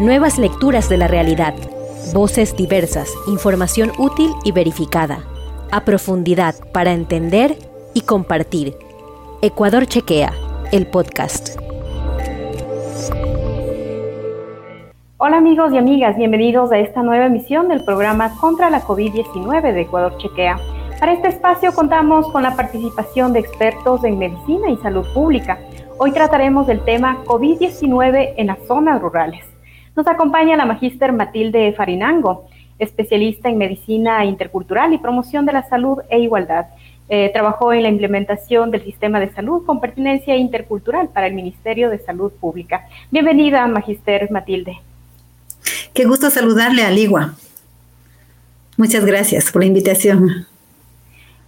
Nuevas lecturas de la realidad. Voces diversas, información útil y verificada. A profundidad para entender y compartir. Ecuador Chequea, el podcast. Hola amigos y amigas, bienvenidos a esta nueva emisión del programa contra la COVID-19 de Ecuador Chequea. Para este espacio contamos con la participación de expertos en medicina y salud pública. Hoy trataremos del tema COVID-19 en las zonas rurales. Nos acompaña la magíster Matilde Farinango, especialista en medicina intercultural y promoción de la salud e igualdad. Eh, trabajó en la implementación del sistema de salud con pertinencia intercultural para el Ministerio de Salud Pública. Bienvenida, magíster Matilde. Qué gusto saludarle, Aligua. Muchas gracias por la invitación.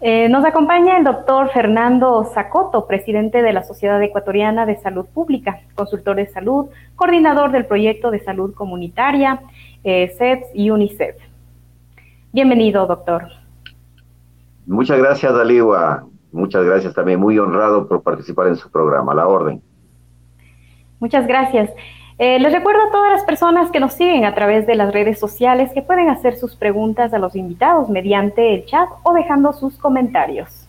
Eh, nos acompaña el doctor Fernando Zacoto, presidente de la Sociedad Ecuatoriana de Salud Pública, consultor de salud, coordinador del proyecto de salud comunitaria, eh, CEPS y UNICEF. Bienvenido, doctor. Muchas gracias, Aliwa. Muchas gracias también. Muy honrado por participar en su programa. La orden. Muchas gracias. Eh, les recuerdo a todas las personas que nos siguen a través de las redes sociales que pueden hacer sus preguntas a los invitados mediante el chat o dejando sus comentarios.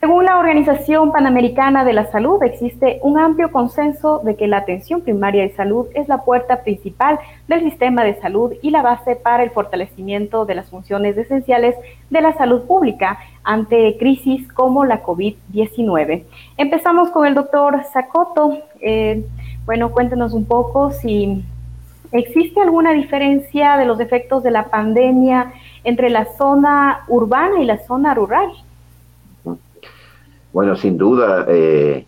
Según la Organización Panamericana de la Salud, existe un amplio consenso de que la atención primaria de salud es la puerta principal del sistema de salud y la base para el fortalecimiento de las funciones esenciales de la salud pública ante crisis como la COVID-19. Empezamos con el doctor Sacoto. Eh, bueno, cuéntenos un poco si existe alguna diferencia de los efectos de la pandemia entre la zona urbana y la zona rural. Bueno, sin duda eh,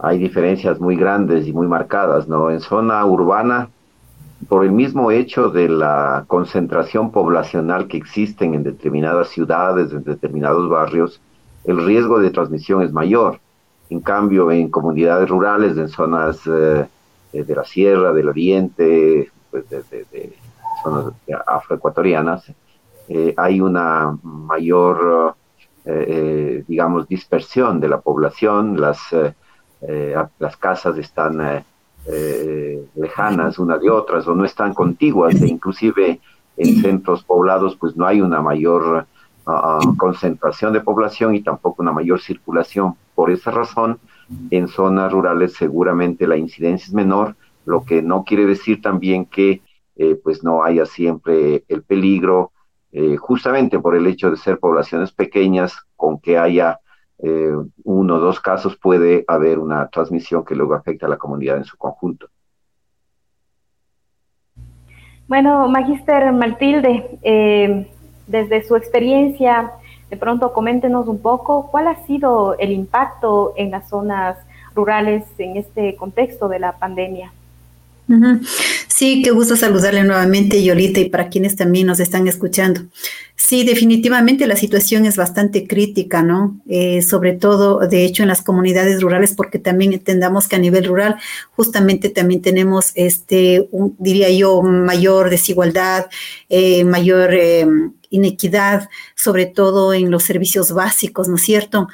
hay diferencias muy grandes y muy marcadas, ¿no? En zona urbana, por el mismo hecho de la concentración poblacional que existen en determinadas ciudades, en determinados barrios, el riesgo de transmisión es mayor. En cambio, en comunidades rurales, en zonas eh, de la sierra, del oriente, pues de, zonas afroecuatorianas, eh, hay una mayor, eh, digamos, dispersión de la población, las, las casas están lejanas unas de otras o no están contiguas, e inclusive en centros poblados pues no hay una mayor ah, concentración de población y tampoco una mayor circulación por esa razón, en zonas rurales seguramente la incidencia es menor, lo que no quiere decir también que eh, pues no haya siempre el peligro, eh, justamente por el hecho de ser poblaciones pequeñas, con que haya eh, uno o dos casos puede haber una transmisión que luego afecta a la comunidad en su conjunto. Bueno, Magister Matilde, desde su experiencia de pronto coméntenos un poco cuál ha sido el impacto en las zonas rurales en este contexto de la pandemia. Sí, qué gusto saludarle nuevamente, Yolita, y para quienes también nos están escuchando. Sí, definitivamente la situación es bastante crítica, ¿no? Eh, sobre todo, de hecho, en las comunidades rurales, porque también entendamos que a nivel rural justamente también tenemos, este, diría yo, mayor desigualdad, eh, mayor eh, inequidad, sobre todo en los servicios básicos, ¿no es cierto?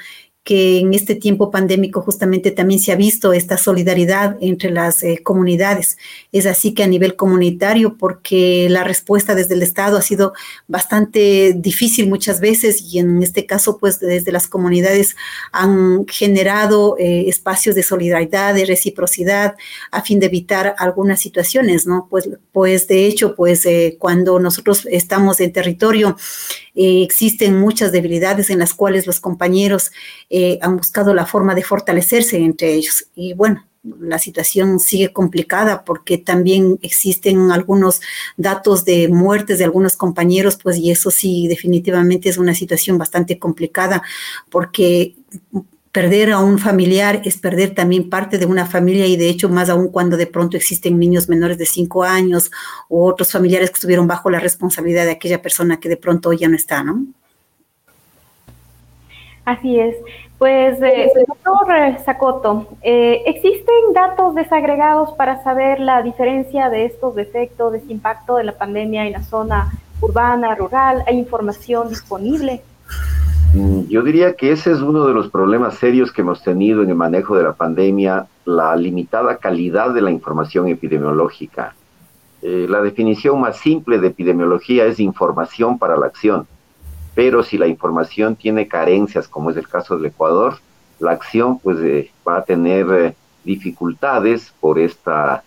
Que en este tiempo pandémico justamente también se ha visto esta solidaridad entre las eh, comunidades. Es así que a nivel comunitario, porque la respuesta desde el Estado ha sido bastante difícil muchas veces y en este caso, pues desde las comunidades han generado eh, espacios de solidaridad, de reciprocidad, a fin de evitar algunas situaciones, ¿no? Pues, pues de hecho, pues eh, cuando nosotros estamos en territorio, existen muchas debilidades en las cuales los compañeros eh, han buscado la forma de fortalecerse entre ellos. Y bueno, la situación sigue complicada porque también existen algunos datos de muertes de algunos compañeros, pues y eso sí definitivamente es una situación bastante complicada porque perder a un familiar es perder también parte de una familia y de hecho más aún cuando de pronto existen niños menores de cinco años o otros familiares que estuvieron bajo la responsabilidad de aquella persona que de pronto ya no está, ¿no? Así es. Pues, eh, doctor Sacoto, eh, ¿existen datos desagregados para saber la diferencia de estos efectos, de este impacto de la pandemia en la zona urbana, rural? ¿Hay información disponible? Mm, yo diría que ese es uno de los problemas serios que hemos tenido en el manejo de la pandemia, la limitada calidad de la información epidemiológica. Eh, la definición más simple de epidemiología es información para la acción, pero si la información tiene carencias, como es el caso del Ecuador, la acción pues eh, va a tener eh, dificultades por esta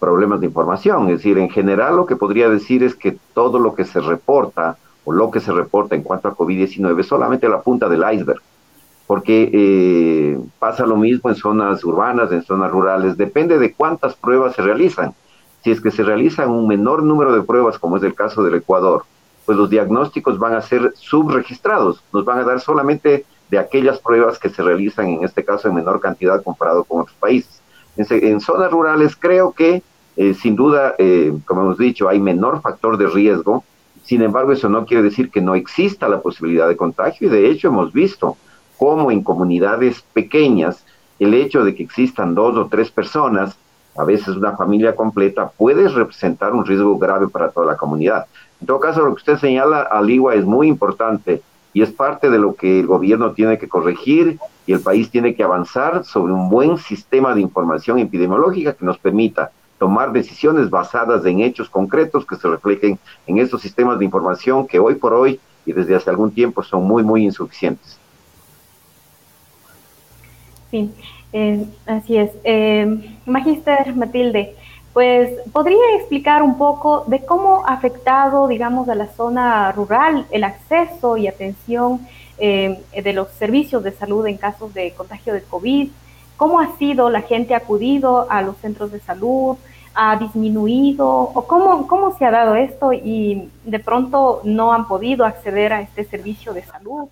problemas de información. Es decir, en general lo que podría decir es que todo lo que se reporta lo que se reporta en cuanto a COVID-19 es solamente la punta del iceberg, porque eh, pasa lo mismo en zonas urbanas, en zonas rurales, depende de cuántas pruebas se realizan. Si es que se realizan un menor número de pruebas, como es el caso del Ecuador, pues los diagnósticos van a ser subregistrados, nos van a dar solamente de aquellas pruebas que se realizan, en este caso en menor cantidad comparado con otros países. En, zonas rurales creo que, eh, sin duda, eh, como hemos dicho, hay menor factor de riesgo, sin embargo, eso no quiere decir que no exista la posibilidad de contagio y de hecho hemos visto cómo en comunidades pequeñas el hecho de que existan dos o tres personas, a veces una familia completa, puede representar un riesgo grave para toda la comunidad. En todo caso, lo que usted señala, Aligua, es muy importante y es parte de lo que el gobierno tiene que corregir y el país tiene que avanzar sobre un buen sistema de información epidemiológica que nos permita tomar decisiones basadas en hechos concretos que se reflejen en estos sistemas de información que hoy por hoy y desde hace algún tiempo son muy, muy insuficientes. Sí, eh, así es. Eh, Magister Matilde, pues podría explicar un poco de cómo ha afectado, digamos, a la zona rural el acceso y atención eh, de los servicios de salud en casos de contagio de COVID, ¿Cómo ha sido la gente acudido a los centros de salud? ¿Ha disminuido? ¿O cómo, cómo se ha dado esto y de pronto no han podido acceder a este servicio de salud?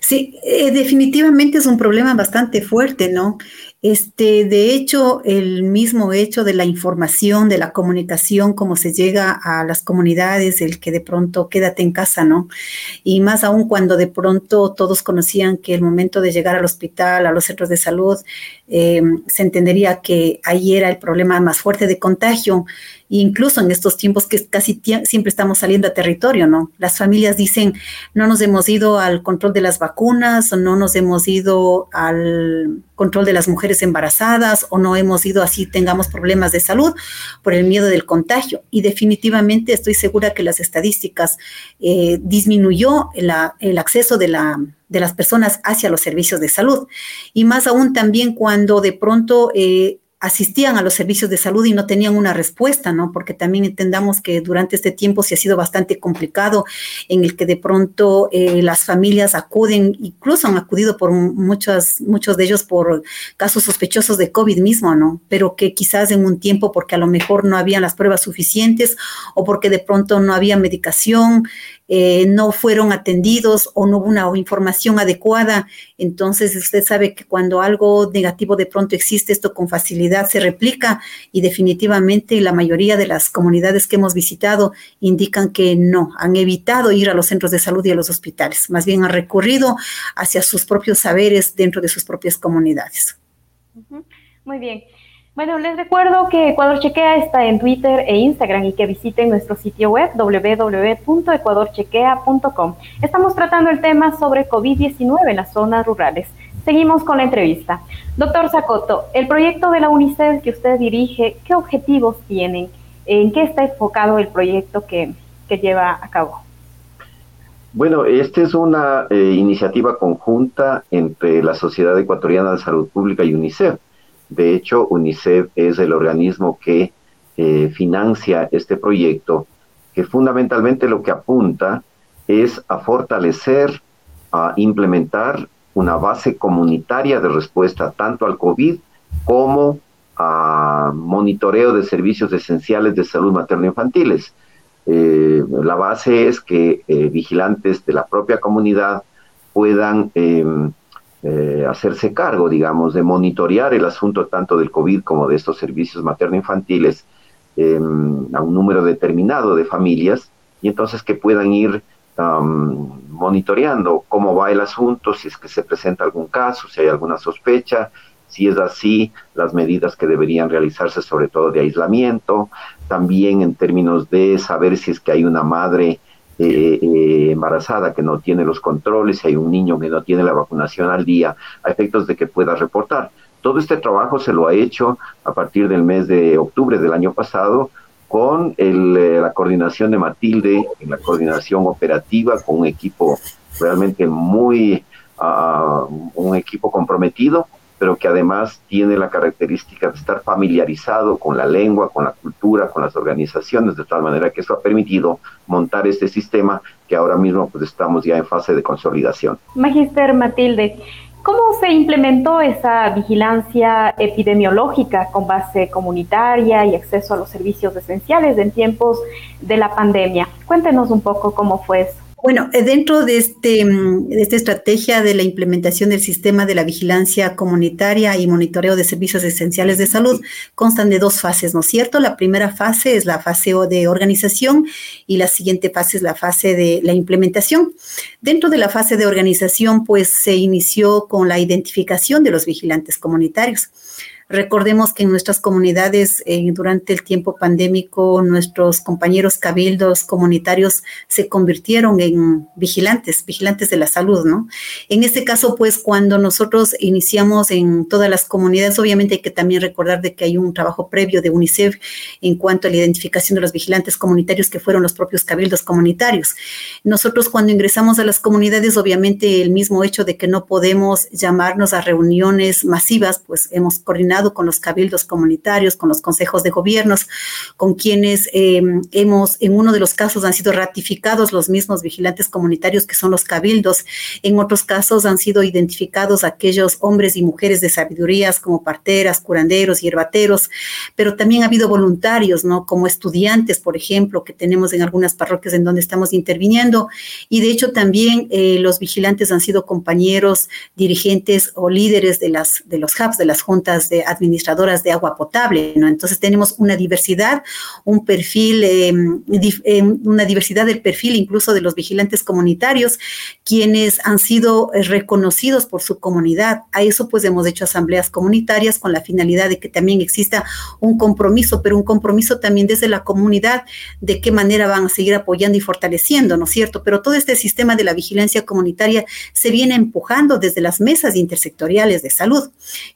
Sí, eh, definitivamente es un problema bastante fuerte, ¿no? Este, de hecho, el mismo hecho de la información, de la comunicación, cómo se llega a las comunidades, el que de pronto quédate en casa, ¿no? Y más aún cuando de pronto todos conocían que el momento de llegar al hospital, a los centros de salud, eh, se entendería que ahí era el problema más fuerte de contagio incluso en estos tiempos que casi siempre estamos saliendo a territorio, ¿no? Las familias dicen, no nos hemos ido al control de las vacunas, o no nos hemos ido al control de las mujeres embarazadas, o no hemos ido así, tengamos problemas de salud por el miedo del contagio. Y definitivamente estoy segura que las estadísticas eh, disminuyó el acceso de la de las personas hacia los servicios de salud. Y más aún también cuando de pronto eh, asistían a los servicios de salud y no tenían una respuesta, ¿no? Porque también entendamos que durante este tiempo se ha sido bastante complicado en el que de pronto eh, las familias acuden, incluso han acudido por muchos, muchos de ellos por casos sospechosos de COVID mismo, ¿no? Pero que quizás en un tiempo porque a lo mejor no habían las pruebas suficientes o porque de pronto no había medicación, eh, no fueron atendidos o no hubo una información adecuada. Entonces, usted sabe que cuando algo negativo de pronto existe, esto con facilidad se replica y definitivamente la mayoría de las comunidades que hemos visitado indican que no, han evitado ir a los centros de salud y a los hospitales, más bien han recurrido hacia sus propios saberes dentro de sus propias comunidades. Muy bien. Bueno, les recuerdo que Ecuador Chequea está en Twitter e Instagram y que visiten nuestro sitio web www.ecuadorchequea.com. Estamos tratando el tema sobre COVID-19 en las zonas rurales. Seguimos con la entrevista. Doctor Zacoto, el proyecto de la UNICEF que usted dirige, ¿qué objetivos tienen? ¿En qué está enfocado el proyecto que, lleva a cabo? Bueno, esta es una eh, iniciativa conjunta entre la Sociedad Ecuatoriana de Salud Pública y UNICEF. De hecho, UNICEF es el organismo que eh, financia este proyecto, que fundamentalmente lo que apunta es a fortalecer, a implementar una base comunitaria de respuesta tanto al COVID como a monitoreo de servicios esenciales de salud materno-infantiles. Eh, la base es que eh, vigilantes de la propia comunidad puedan em, eh, hacerse cargo, digamos, de monitorear el asunto tanto del COVID como de estos servicios materno-infantiles em, a un número determinado de familias y entonces que puedan ir monitoreando cómo va el asunto, si es que se presenta algún caso, si hay alguna sospecha, si es así, las medidas que deberían realizarse, sobre todo de aislamiento, también en términos de saber si es que hay una madre eh, eh, embarazada que no tiene los controles, si hay un niño que no tiene la vacunación al día, a efectos de que pueda reportar. Todo este trabajo se lo ha hecho a partir del mes de octubre del año pasado con el, la coordinación de Matilde, la coordinación operativa, con un equipo realmente muy, uh, un equipo comprometido pero que además tiene la característica de estar familiarizado con la lengua, con la cultura, con las organizaciones, de tal manera que eso ha permitido montar este sistema que ahora mismo pues estamos ya en fase de consolidación. Magister Matilde, ¿Cómo se implementó esa vigilancia epidemiológica con base comunitaria y acceso a los servicios esenciales en tiempos de la pandemia? Cuéntenos un poco cómo fue eso. Bueno, eh, dentro de, este, mm, de esta estrategia de la implementación del sistema de la vigilancia comunitaria y monitoreo de servicios esenciales de salud, constan de dos fases, ¿no es cierto? La primera fase es la fase de organización y la siguiente fase es la fase de la implementación. Dentro de la fase de organización, pues se inició con la identificación de los vigilantes comunitarios. Recordemos que en nuestras comunidades, eh, durante el tiempo pandémico, nuestros compañeros cabildos comunitarios se convirtieron en vigilantes, vigilantes de la salud, ¿no? En este caso, pues, cuando nosotros iniciamos en todas las comunidades, obviamente hay que también recordar de que hay un trabajo previo de UNICEF en cuanto a la identificación de los vigilantes comunitarios que fueron los propios cabildos comunitarios. Nosotros cuando ingresamos a las comunidades, obviamente el mismo hecho de que no podemos llamarnos a reuniones masivas, pues hemos coordinado con los cabildos comunitarios, con los consejos de gobiernos, con quienes em, hemos, en uno de los casos han sido ratificados los mismos vigilantes comunitarios que son los cabildos, en otros casos han sido identificados aquellos hombres y mujeres de sabidurías como parteras, curanderos, hierbateros, pero también ha habido voluntarios, ¿no? Como estudiantes, por ejemplo, que tenemos en algunas parroquias en donde estamos interviniendo, y de hecho también eh, los vigilantes han sido compañeros, dirigentes o líderes de, las, de los hubs, de las juntas de administradoras de agua potable, ¿no? Entonces tenemos una diversidad, un perfil, em, em, una diversidad del perfil incluso de los vigilantes comunitarios, quienes han sido eh, reconocidos por su comunidad. A eso pues hemos hecho asambleas comunitarias con la finalidad de que también exista un compromiso, pero un compromiso también desde la comunidad, de qué manera van a seguir apoyando y fortaleciendo, ¿no es cierto? Pero todo este sistema de la vigilancia comunitaria se viene empujando desde las mesas intersectoriales de salud.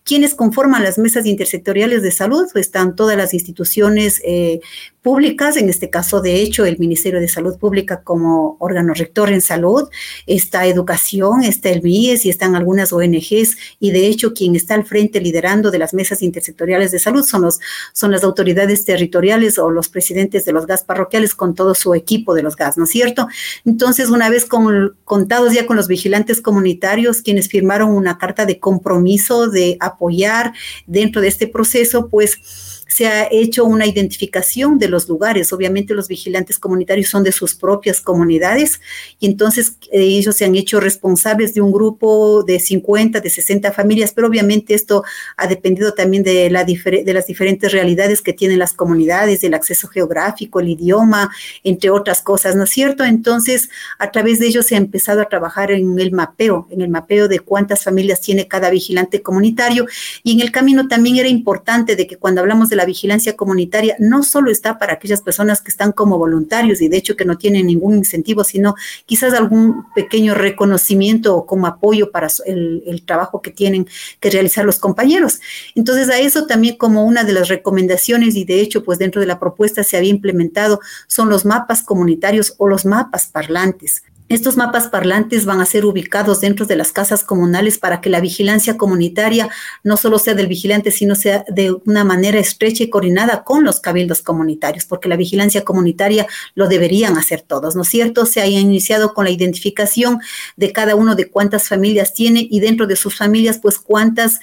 Quienes conforman las mesas intersectoriales de salud están todas las instituciones eh, públicas, en este caso, de hecho, el Ministerio de Salud Pública como órgano rector en salud, está educación, está el MIES y están algunas ONGs, y de hecho, quien está al frente liderando de las mesas intersectoriales de salud son, los, son las autoridades territoriales o los presidentes de los gas parroquiales con todo su equipo de los gas, ¿no es cierto? Entonces, una vez con, contados ya con los vigilantes comunitarios, quienes firmaron una carta de compromiso de apoyar dentro de este proceso, pues se ha hecho una identificación de los lugares. Obviamente los vigilantes comunitarios son de sus propias comunidades y entonces eh, ellos se han hecho responsables de un grupo de 50, de 60 familias, pero obviamente esto ha dependido también de, de las diferentes realidades que tienen las comunidades, del acceso geográfico, el idioma, entre otras cosas, ¿no es cierto? Entonces, a través de ellos se ha empezado a trabajar en el mapeo, en el mapeo de cuántas familias tiene cada vigilante comunitario y en el camino también era importante de que cuando hablamos de la vigilancia comunitaria no solo está para aquellas personas que están como voluntarios y de hecho que no tienen ningún incentivo, sino quizás algún pequeño reconocimiento o como apoyo para el, el trabajo que tienen que realizar los compañeros. Entonces a eso también como una de las recomendaciones y de hecho pues dentro de la propuesta se había implementado son los mapas comunitarios o los mapas parlantes. Estos mapas parlantes van a ser ubicados dentro de las casas comunales para que la vigilancia comunitaria no solo sea del vigilante, sino sea de una manera estrecha y coordinada con los cabildos comunitarios, porque la vigilancia comunitaria lo deberían hacer todos, ¿no es cierto? Se ha iniciado con la identificación de cada uno de cuántas familias tiene y dentro de sus familias, pues cuántas,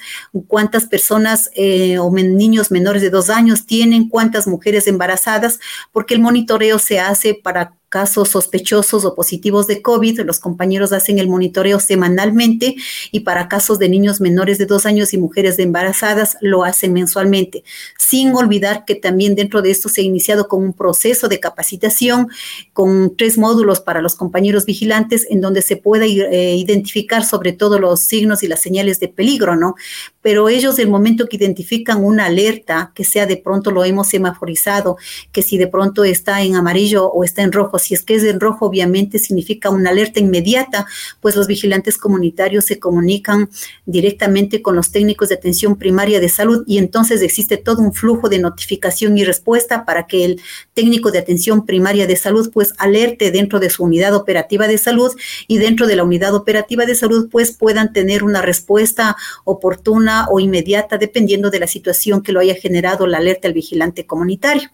cuántas personas eh, o niños menores de dos años tienen, cuántas mujeres embarazadas, porque el monitoreo se hace para casos sospechosos o positivos de COVID, los compañeros hacen el monitoreo semanalmente y para casos de niños menores de dos años y mujeres embarazadas lo hacen mensualmente, sin olvidar que también dentro de esto se ha iniciado con un proceso de capacitación con tres módulos para los compañeros vigilantes en donde se pueda eh, identificar sobre todo los signos y las señales de peligro, ¿no? Pero ellos, el momento que identifican una alerta, que sea de pronto lo hemos semaforizado, que si de pronto está en amarillo o está en rojo, rojo. Si es que es en rojo, obviamente significa una alerta inmediata, pues los vigilantes comunitarios se comunican directamente con los técnicos de atención primaria de salud y entonces existe todo un flujo de notificación y respuesta para que el técnico de atención primaria de salud pues alerte dentro de su unidad operativa de salud y dentro de la unidad operativa de salud pues puedan tener una respuesta oportuna o inmediata dependiendo de la situación que lo haya generado la alerta al vigilante comunitario.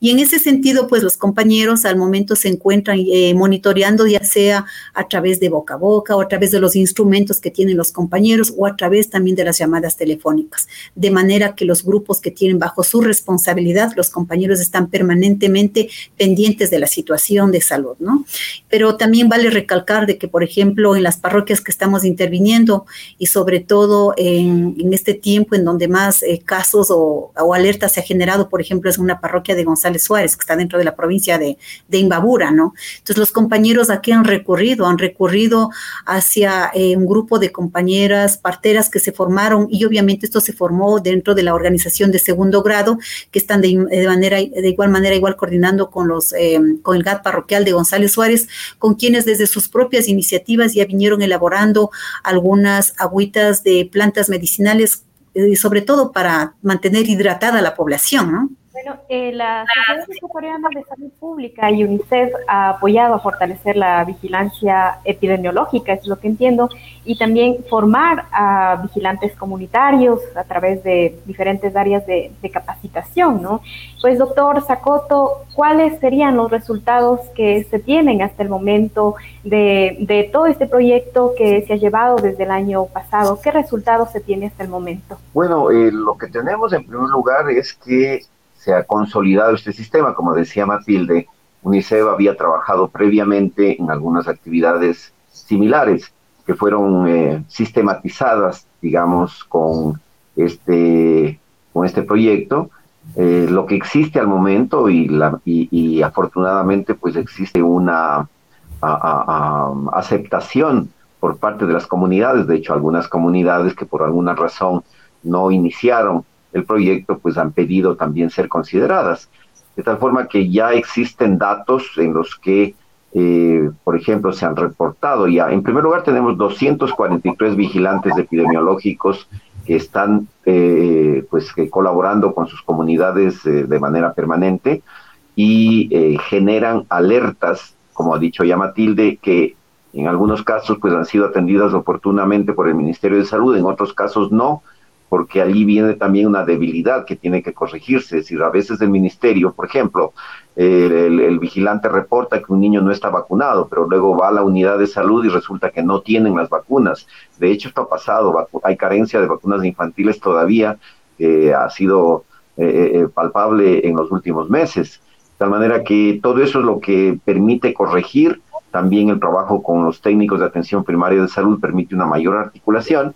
Y en ese sentido pues los compañeros al momento se encuentran eh, monitoreando ya sea a través de boca a boca o a través de los instrumentos que tienen los compañeros o a través también de las llamadas telefónicas, de manera que los grupos que tienen bajo su responsabilidad, los compañeros están permanentemente pendientes de la situación de salud, ¿no? Pero también vale recalcar de que, por ejemplo, en las parroquias que estamos interviniendo y sobre todo en, este tiempo en donde más eh, casos o, alertas se ha generado, por ejemplo, es una parroquia de González Suárez, que está dentro de la provincia de, de ¿no? Entonces, los compañeros aquí han recurrido, han recurrido hacia eh, un grupo de compañeras parteras que se formaron y obviamente esto se formó dentro de la organización de segundo grado, que están de, manera, de igual manera, igual coordinando con los, eh, con el GAT parroquial de González Suárez, con quienes desde sus propias iniciativas ya vinieron elaborando algunas agüitas de plantas medicinales, eh, sobre todo para mantener hidratada la población, ¿no? Eh, la Sociedad Ecuatoriana de Salud Pública y UNICEF ha apoyado a fortalecer la vigilancia epidemiológica, es lo que entiendo, y también formar a vigilantes comunitarios a través de diferentes áreas de, capacitación, ¿no? Pues, doctor Sacoto, ¿cuáles serían los resultados que se tienen hasta el momento de, de todo este proyecto que se ha llevado desde el año pasado? ¿Qué resultados se tiene hasta el momento? Bueno, eh, lo que tenemos en primer lugar es que se ha consolidado este sistema. Como decía Matilde, UNICEF había trabajado previamente en algunas actividades similares que fueron eh, sistematizadas, digamos, con este, con este proyecto. Eh, lo que existe al momento y, la, y, afortunadamente pues existe una aceptación por parte de las comunidades, de hecho algunas comunidades que por alguna razón no iniciaron el proyecto, pues han pedido también ser consideradas. De tal forma que ya existen datos en los que, eh, por ejemplo, se han reportado ya. En primer lugar, tenemos 243 vigilantes epidemiológicos que están eh, pues colaborando con sus comunidades eh, de manera permanente y generan alertas, como ha dicho ya Matilde, que en algunos casos pues han sido atendidas oportunamente por el Ministerio de Salud, en otros casos no, porque allí viene también una debilidad que tiene que corregirse. Es decir, a veces el ministerio, por ejemplo, el, vigilante reporta que un niño no está vacunado, pero luego va a la unidad de salud y resulta que no tienen las vacunas. De hecho, esto ha pasado, hay carencia de vacunas infantiles todavía, que ha sido eh, eh, eh, palpable en los últimos meses. De tal manera que todo eso es lo que permite corregir. También el trabajo con los técnicos de atención primaria de salud permite una mayor articulación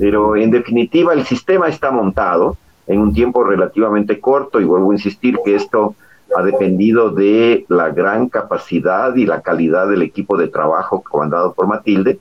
pero en definitiva el sistema está montado en un tiempo relativamente corto y vuelvo a insistir que esto ha dependido de la gran capacidad y la calidad del equipo de trabajo comandado por Matilde.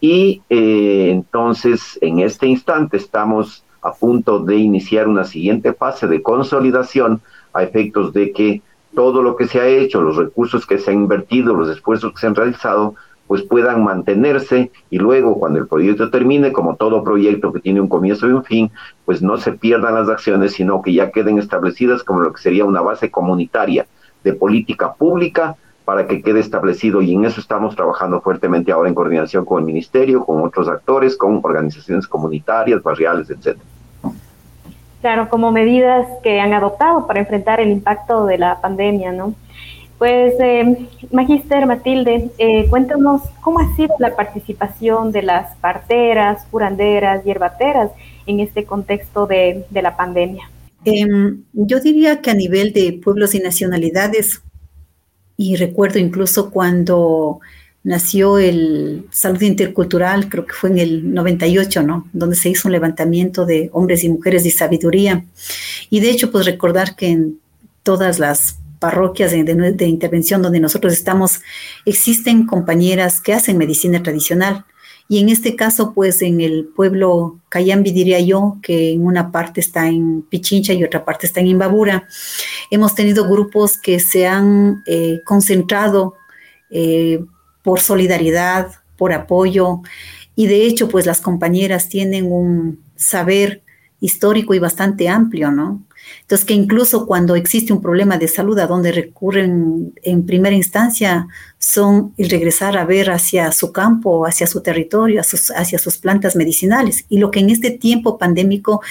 Y eh, entonces, en este instante, estamos a punto de iniciar una siguiente fase de consolidación a efectos de que todo lo que se ha hecho, los recursos que se han invertido, los esfuerzos que se han realizado, pues puedan mantenerse y luego cuando el proyecto termine, como todo proyecto que tiene un comienzo y un fin, pues no se pierdan las acciones, sino que ya queden establecidas como lo que sería una base comunitaria de política pública para que quede establecido y en eso estamos trabajando fuertemente ahora en coordinación con el ministerio, con otros actores, con organizaciones comunitarias, barriales, etcétera. Claro, como medidas que han adoptado para enfrentar el impacto de la pandemia, ¿no? Pues, eh, Magister Matilde, eh, cuéntanos cómo ha sido la participación de las parteras, curanderas, hierbateras en este contexto de, la pandemia. Em, yo diría que a nivel de pueblos y nacionalidades, y recuerdo incluso cuando nació el Salud Intercultural, creo que fue en el 98, ¿no? Donde se hizo un levantamiento de hombres y mujeres de sabiduría. Y de hecho, pues recordar que en todas las parroquias de, intervención donde nosotros estamos, existen compañeras que hacen medicina tradicional Y en este caso, pues en el pueblo Cayambi, diría yo, que en una parte está en Pichincha y otra parte está en Imbabura, hemos tenido grupos que se han eh, concentrado eh, por solidaridad, por apoyo, y de hecho, pues las compañeras tienen un saber histórico y bastante amplio, ¿no? Entonces, que incluso cuando existe un problema de salud a donde recurren en primera instancia son el regresar a ver hacia su campo, hacia su territorio, hacia sus, plantas medicinales. Y lo que en este tiempo pandémico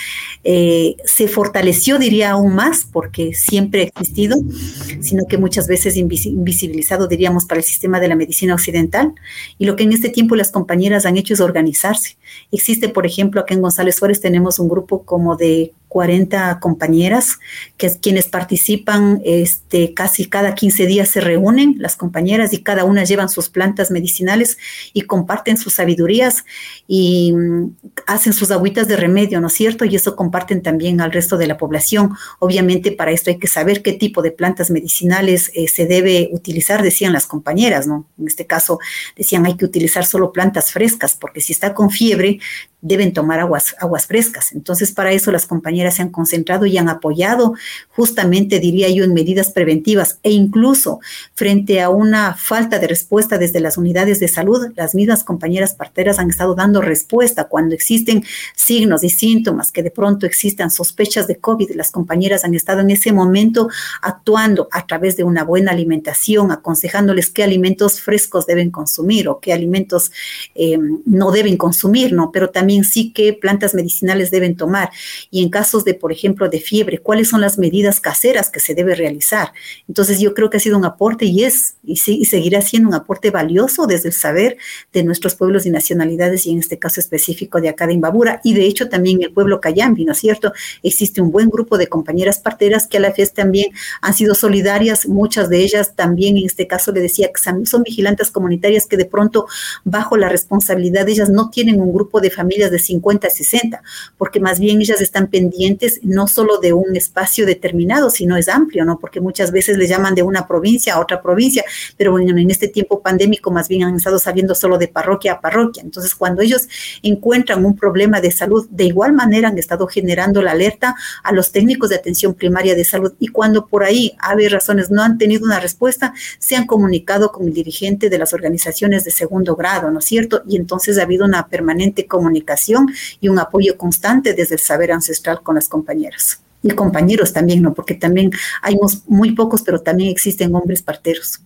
eh, se fortaleció, diría aún más, porque siempre ha existido, sino que muchas veces invisibilizado, diríamos, para el sistema de la medicina occidental. Y lo que en este tiempo las compañeras han hecho es organizarse. Existe, por ejemplo, aquí en González Suárez tenemos un grupo como de 40 compañeras que es quienes participan este, casi cada 15 días se reúnen las compañeras y cada una llevan sus plantas medicinales y comparten sus sabidurías y mm, hacen sus agüitas de remedio, ¿no es cierto? Y eso comparten también al resto de la población. Obviamente para esto hay que saber qué tipo de plantas medicinales eh, se debe utilizar, decían las compañeras, ¿no? En este caso decían hay que utilizar solo plantas frescas porque si está con fiebre deben tomar aguas, aguas frescas. Entonces, para eso las compañeras se han concentrado y han apoyado justamente, diría yo, en medidas preventivas e incluso frente a una falta de respuesta desde las unidades de salud, las mismas compañeras parteras han estado dando respuesta cuando existen signos y síntomas que de pronto existan sospechas de COVID. Las compañeras han estado en ese momento actuando a través de una buena alimentación, aconsejándoles qué alimentos frescos deben consumir o qué alimentos eh, no deben consumir, ¿no? Pero también sí qué plantas medicinales deben tomar y en casos de, por ejemplo, de fiebre, cuáles son las medidas caseras que se debe realizar. Entonces yo creo que ha sido un aporte y es y, sí, y seguirá siendo un aporte valioso desde el saber de nuestros pueblos y nacionalidades y en este caso específico de acá de Imbabura y de hecho también el pueblo Cayambi, ¿no es cierto? Existe un buen grupo de compañeras parteras que a la vez también han sido solidarias, muchas de ellas también en este caso le decía que son vigilantes comunitarias que de pronto bajo la responsabilidad de ellas no tienen un grupo de de 50 a 60, porque más bien ellas están pendientes no solo de un espacio determinado, sino es amplio, ¿no? Porque muchas veces le llaman de una provincia a otra provincia, pero bueno, en este tiempo pandémico más bien han estado saliendo solo de parroquia a parroquia. Entonces, cuando ellos encuentran un problema de salud, de igual manera han estado generando la alerta a los técnicos de atención primaria de salud y cuando por ahí, a razones, no han tenido una respuesta, se han comunicado con el dirigente de las organizaciones de segundo grado, ¿no es cierto? Y entonces ha habido una permanente comunicación y un apoyo constante desde el saber ancestral con las compañeras y compañeros también, ¿no? Porque también hay muy pocos, pero también existen hombres parteros.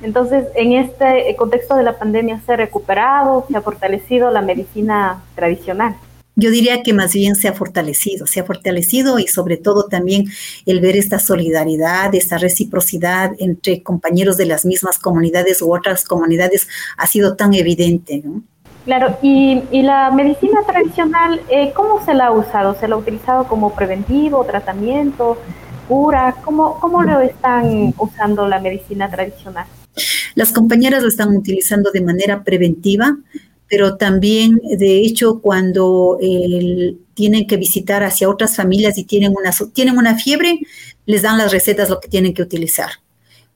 Entonces, en este contexto de la pandemia, ¿se ha recuperado, se ha fortalecido la medicina tradicional? Yo diría que más bien se ha fortalecido, se ha fortalecido y sobre todo también el ver esta solidaridad, esta reciprocidad entre compañeros de las mismas comunidades u otras comunidades ha sido tan evidente. ¿no? Claro, y, la medicina tradicional, eh, ¿cómo se la ha usado? ¿Se la ha utilizado como preventivo, tratamiento, cura? ¿Cómo, ¿Cómo lo están usando la medicina tradicional? Las compañeras lo están utilizando de manera preventiva, pero también, de hecho, cuando tienen que visitar hacia otras familias y tienen una, tienen una fiebre, les dan las recetas lo que tienen que utilizar.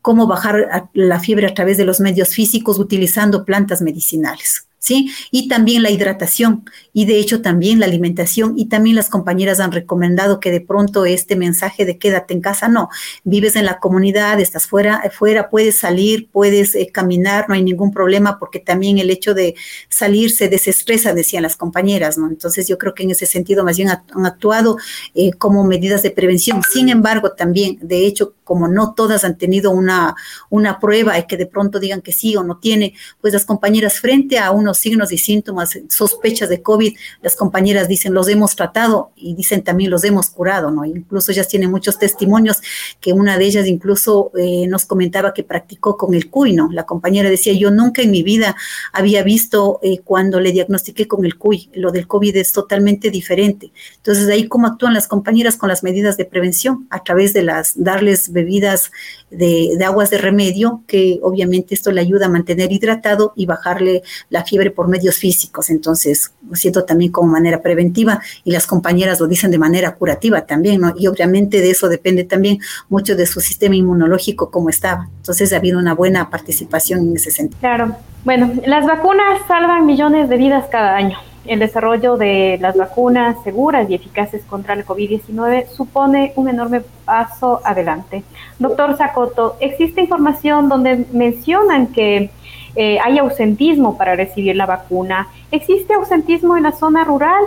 Cómo bajar la fiebre a través de los medios físicos utilizando plantas medicinales. ¿Sí? Y también la hidratación y de hecho también la alimentación y también las compañeras han recomendado que de pronto este mensaje de quédate en casa, no, vives en la comunidad, estás fuera, fuera puedes salir, puedes eh, caminar, no hay ningún problema porque también el hecho de salir se desestresa, decían las compañeras, ¿no? Entonces yo creo que en ese sentido más bien han actuado eh, como medidas de prevención. Sin embargo, también, de hecho, como no todas han tenido una, una prueba y que de pronto digan que sí o no tiene, pues las compañeras frente a unos signos y síntomas, sospechas de COVID, las compañeras dicen, los hemos tratado y dicen también los hemos curado, ¿no? Incluso ellas tienen muchos testimonios que una de ellas incluso eh, nos comentaba que practicó con el CUI, ¿no? La compañera decía, yo nunca en mi vida había visto eh, cuando le diagnostiqué con el CUI, lo del COVID es totalmente diferente. Entonces, ahí cómo actúan las compañeras con las medidas de prevención a través de las, darles bebidas de, de aguas de remedio, que obviamente esto le ayuda a mantener hidratado y bajarle la fiebre por medios físicos, entonces lo siento también como manera preventiva y las compañeras lo dicen de manera curativa también, ¿no? Y obviamente de eso depende también mucho de su sistema inmunológico como estaba. Entonces ha habido una buena participación en ese sentido. Claro. Bueno, las vacunas salvan millones de vidas cada año. El desarrollo de las vacunas seguras y eficaces contra el COVID-19 supone un enorme paso adelante. Doctor Sacoto, existe información donde mencionan que eh, hay ausentismo para recibir la vacuna. ¿Existe ausentismo en la zona rural?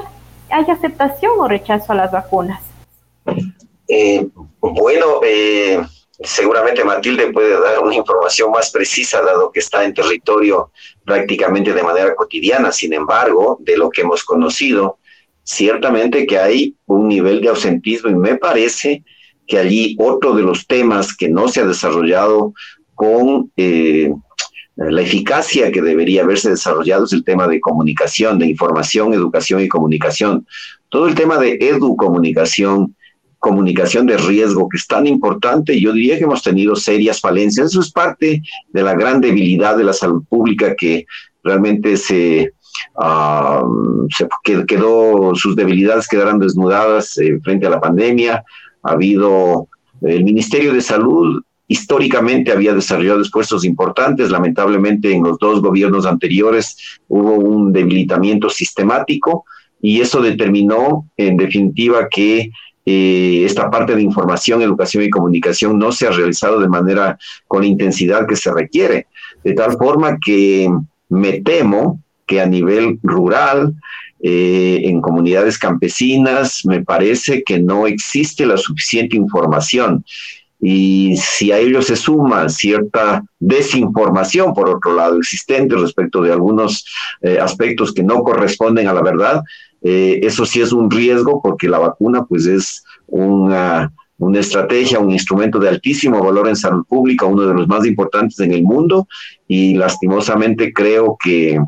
¿Hay aceptación o rechazo a las vacunas? Eh, bueno, eh, seguramente Matilde puede dar una información más precisa, dado que está en territorio prácticamente de manera cotidiana. Sin embargo, de lo que hemos conocido, ciertamente que hay un nivel de ausentismo y me parece que allí otro de los temas que no se ha desarrollado con la eficacia que debería haberse desarrollado es el tema de comunicación, de información, educación y comunicación. Todo el tema de educomunicación comunicación de riesgo que es tan importante, yo diría que hemos tenido serias falencias. Eso es parte de la gran debilidad de la salud pública que realmente se, se quedó, sus debilidades quedaron desnudadas eh, frente a la pandemia. Ha habido el Ministerio de Salud históricamente había desarrollado esfuerzos importantes. Lamentablemente en los dos gobiernos anteriores hubo un debilitamiento sistemático y eso determinó en definitiva que eh, esta parte de información, educación y comunicación no se ha realizado de manera con la intensidad que se requiere. De tal forma que me temo que a nivel rural, eh, en comunidades campesinas, me parece que no existe la suficiente información. Y si a ello se suma cierta desinformación, por otro lado, existente respecto de algunos eh, aspectos que no corresponden a la verdad, eh, eso sí es un riesgo porque la vacuna pues es una, una estrategia, un instrumento de altísimo valor en salud pública, uno de los más importantes en el mundo y lastimosamente creo que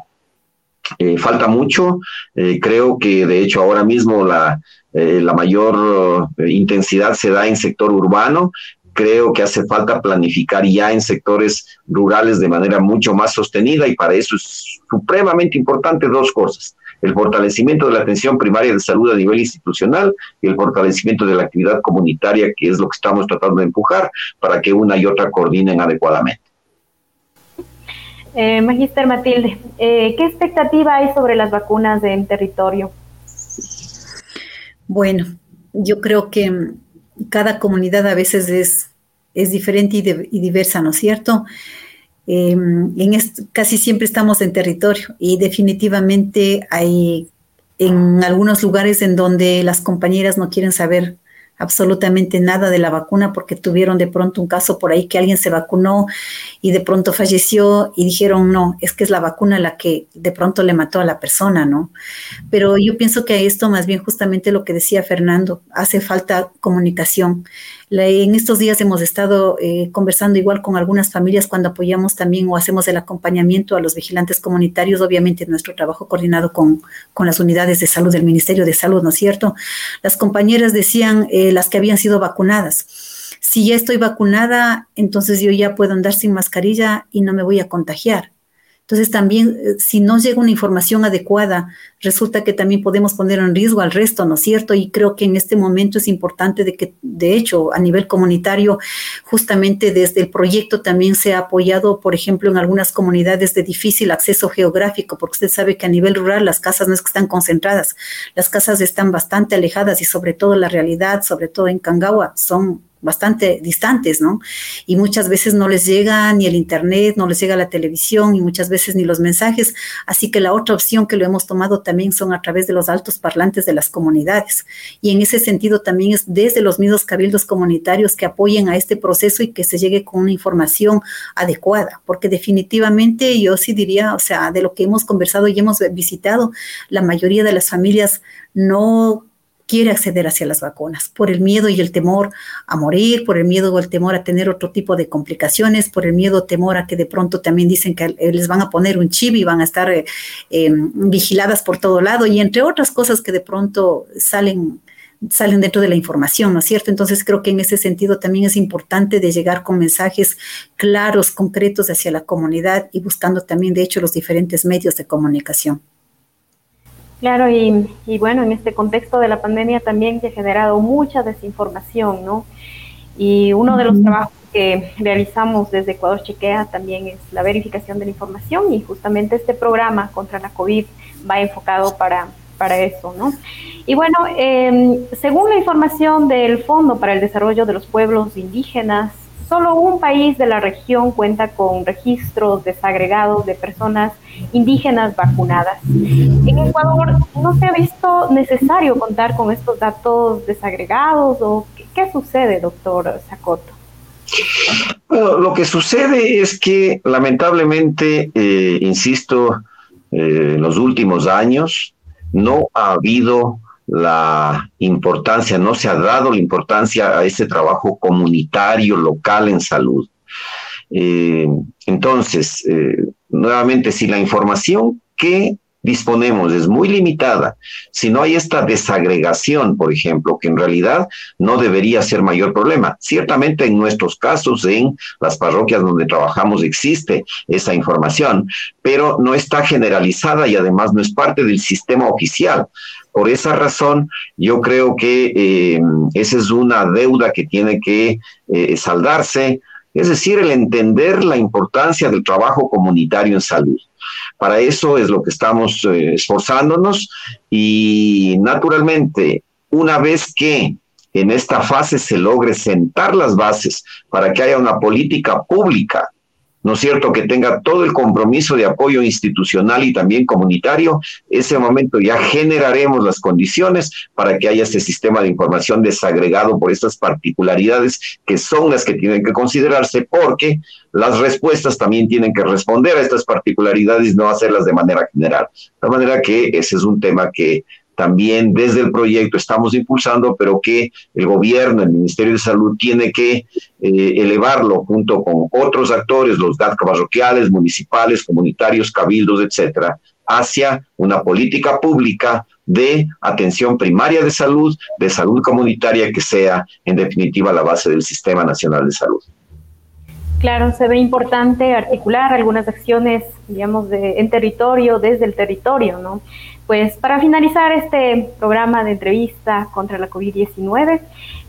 eh, falta mucho. Creo que de hecho ahora mismo la, la mayor intensidad se da en sector urbano. Creo que hace falta planificar ya en sectores rurales de manera mucho más sostenida y para eso es supremamente importante dos cosas el fortalecimiento de la atención primaria de salud a nivel institucional y el fortalecimiento de la actividad comunitaria, que es lo que estamos tratando de empujar para que una y otra coordinen adecuadamente. Eh, Magister Matilde, eh, ¿qué expectativa hay sobre las vacunas en territorio? Bueno, yo creo que cada comunidad a veces es, es diferente y, diversa, ¿no es cierto? Em, en casi siempre estamos en territorio y definitivamente hay en algunos lugares en donde las compañeras no quieren saber absolutamente nada de la vacuna porque tuvieron de pronto un caso por ahí que alguien se vacunó y de pronto falleció y dijeron, no, es que es la vacuna la que de pronto le mató a la persona, ¿no? Pero yo pienso que esto más bien justamente lo que decía Fernando, hace falta comunicación en estos días hemos estado eh, conversando igual con algunas familias cuando apoyamos también o hacemos el acompañamiento a los vigilantes comunitarios, obviamente nuestro trabajo coordinado con, las unidades de salud del Ministerio de Salud, ¿no es cierto? Las compañeras decían, eh, las que habían sido vacunadas, si ya estoy vacunada, entonces yo ya puedo andar sin mascarilla y no me voy a contagiar. Entonces también, eh, si no llega una información adecuada, resulta que también podemos poner en riesgo al resto, ¿no es cierto? Y creo que en este momento es importante de que, de hecho, a nivel comunitario, justamente desde el proyecto también se ha apoyado, por ejemplo, en algunas comunidades de difícil acceso geográfico, porque usted sabe que a nivel rural las casas no es que están concentradas, las casas están bastante alejadas y sobre todo la realidad, sobre todo en Cangagua, son bastante distantes, ¿no? Y muchas veces no les llega ni el Internet, no les llega la televisión y muchas veces ni los mensajes. Así que la otra opción que lo hemos tomado también son a través de los altos parlantes de las comunidades. Y en ese sentido también es desde los mismos cabildos comunitarios que apoyen a este proceso y que se llegue con una información adecuada, porque definitivamente yo sí diría, o sea, de lo que hemos conversado y hemos visitado, la mayoría de las familias no quiere acceder hacia las vacunas, por el miedo y el temor a morir, por el miedo o el temor a tener otro tipo de complicaciones, por el miedo o temor a que de pronto también dicen que eh, les van a poner un chip y van a estar eh, em, vigiladas por todo lado y entre otras cosas que de pronto salen salen dentro de la información, ¿no es cierto? Entonces creo que en ese sentido también es importante de llegar con mensajes claros, concretos hacia la comunidad y buscando también, de hecho, los diferentes medios de comunicación. Claro, y, bueno, en este contexto de la pandemia también se ha generado mucha desinformación, ¿no? Y uno de los trabajos que realizamos desde Ecuador Chequea también es la verificación de la información y justamente este programa contra la COVID va enfocado para, para eso, ¿no? Y bueno, em, según la información del Fondo para el Desarrollo de los Pueblos Indígenas, solo un país de la región cuenta con registros desagregados de personas indígenas vacunadas. En Ecuador no se ha visto necesario contar con estos datos desagregados o qué, sucede, doctor Sacoto? Bueno, lo que sucede es que lamentablemente, eh, insisto, eh, en los últimos años no ha habido la importancia, no se ha dado la importancia a ese trabajo comunitario local en salud. Eh, entonces, nuevamente, si la información que disponemos es muy limitada, si no hay esta desagregación, por ejemplo, que en realidad no debería ser mayor problema. Ciertamente en nuestros casos, en las parroquias donde trabajamos existe esa información, pero no está generalizada y además no es parte del sistema oficial. Por esa razón, yo creo que eh, esa es una deuda que tiene que eh, saldarse, es decir, el entender la importancia del trabajo comunitario en salud. Para eso es lo que estamos eh, esforzándonos y naturalmente, una vez que en esta fase se logre sentar las bases para que haya una política pública ¿no es cierto?, que tenga todo el compromiso de apoyo institucional y también comunitario, ese momento ya generaremos las condiciones para que haya este sistema de información desagregado por estas particularidades que son las que tienen que considerarse, porque las respuestas también tienen que responder a estas particularidades, no hacerlas de manera general. De manera que ese es un tema que también desde el proyecto estamos impulsando, pero que el gobierno, el Ministerio de Salud tiene que eh, elevarlo junto con otros actores, los GAT parroquiales, municipales, comunitarios, cabildos, etcétera, hacia una política pública de atención primaria de salud, de salud comunitaria que sea en definitiva la base del Sistema Nacional de Salud. Claro, se ve importante articular algunas acciones, digamos, de, en territorio, desde el territorio, ¿no? Pues para finalizar este programa de entrevista contra la COVID-19,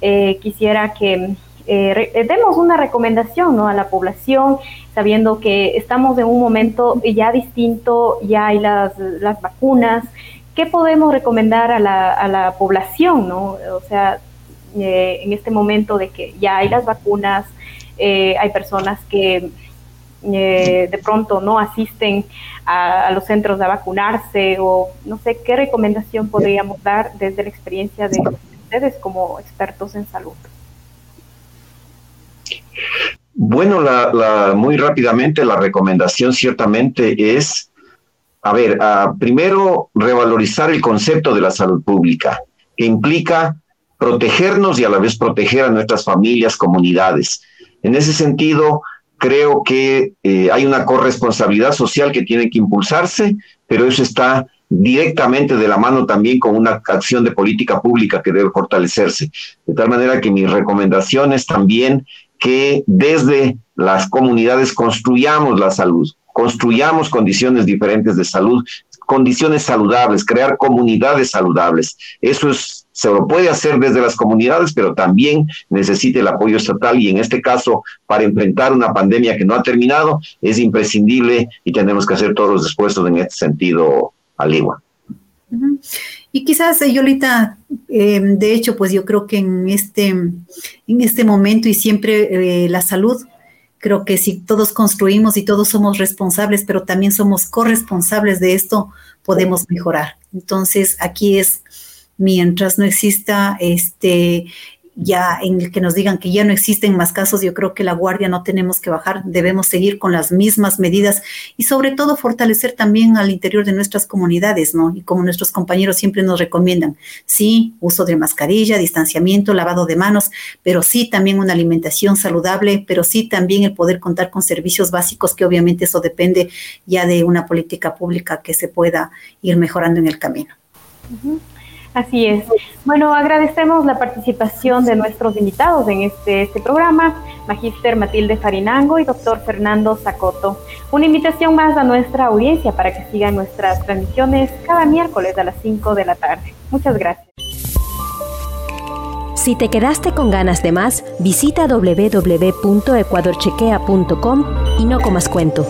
eh, quisiera que eh, demos una recomendación ¿no? a la población, sabiendo que estamos en un momento ya distinto, ya hay las, las vacunas. ¿Qué podemos recomendar a la, a la población? ¿no? O sea, eh, en este momento de que ya hay las vacunas, eh, hay personas que eh, de pronto no asisten a, los centros a vacunarse o no sé qué recomendación podríamos dar desde la experiencia de ustedes como expertos en salud. Bueno, la, muy rápidamente la recomendación ciertamente es, a ver, primero revalorizar el concepto de la salud pública, que implica protegernos y a la vez proteger a nuestras familias, comunidades. En ese sentido, creo que eh, hay una corresponsabilidad social que tiene que impulsarse, pero eso está directamente de la mano también con una acción de política pública que debe fortalecerse. De tal manera que mi recomendación es también que desde las comunidades construyamos la salud, construyamos condiciones diferentes de salud, condiciones saludables, crear comunidades saludables. Eso es se lo puede hacer desde las comunidades, pero también necesita el apoyo estatal y en este caso, para enfrentar una pandemia que no ha terminado, es imprescindible y tenemos que hacer todos los esfuerzos en este sentido, Aligua. Y quizás, eh, Yolita, eh, de hecho, pues yo creo que en este, en este momento y siempre eh, la salud, creo que si todos construimos y todos somos responsables, pero también somos corresponsables de esto, podemos mejorar. Entonces, aquí es mientras no exista este ya en el que nos digan que ya no existen más casos, yo creo que la guardia no tenemos que bajar, debemos seguir con las mismas medidas y sobre todo fortalecer también al interior de nuestras comunidades, ¿no? Y como nuestros compañeros siempre nos recomiendan, sí, uso de mascarilla, distanciamiento, lavado de manos, pero sí también una alimentación saludable, pero sí también el poder contar con servicios básicos, que obviamente eso depende ya de una política pública que se pueda ir mejorando en el camino. Así es. Bueno, agradecemos la participación de nuestros invitados en este, este programa, Magíster Matilde Farinango y doctor Fernando Zacoto. Una invitación más a nuestra audiencia para que sigan nuestras transmisiones cada miércoles a las 5 de la tarde. Muchas gracias. Si te quedaste con ganas de más, visita www.ecuadorchequea.com y no comas cuento.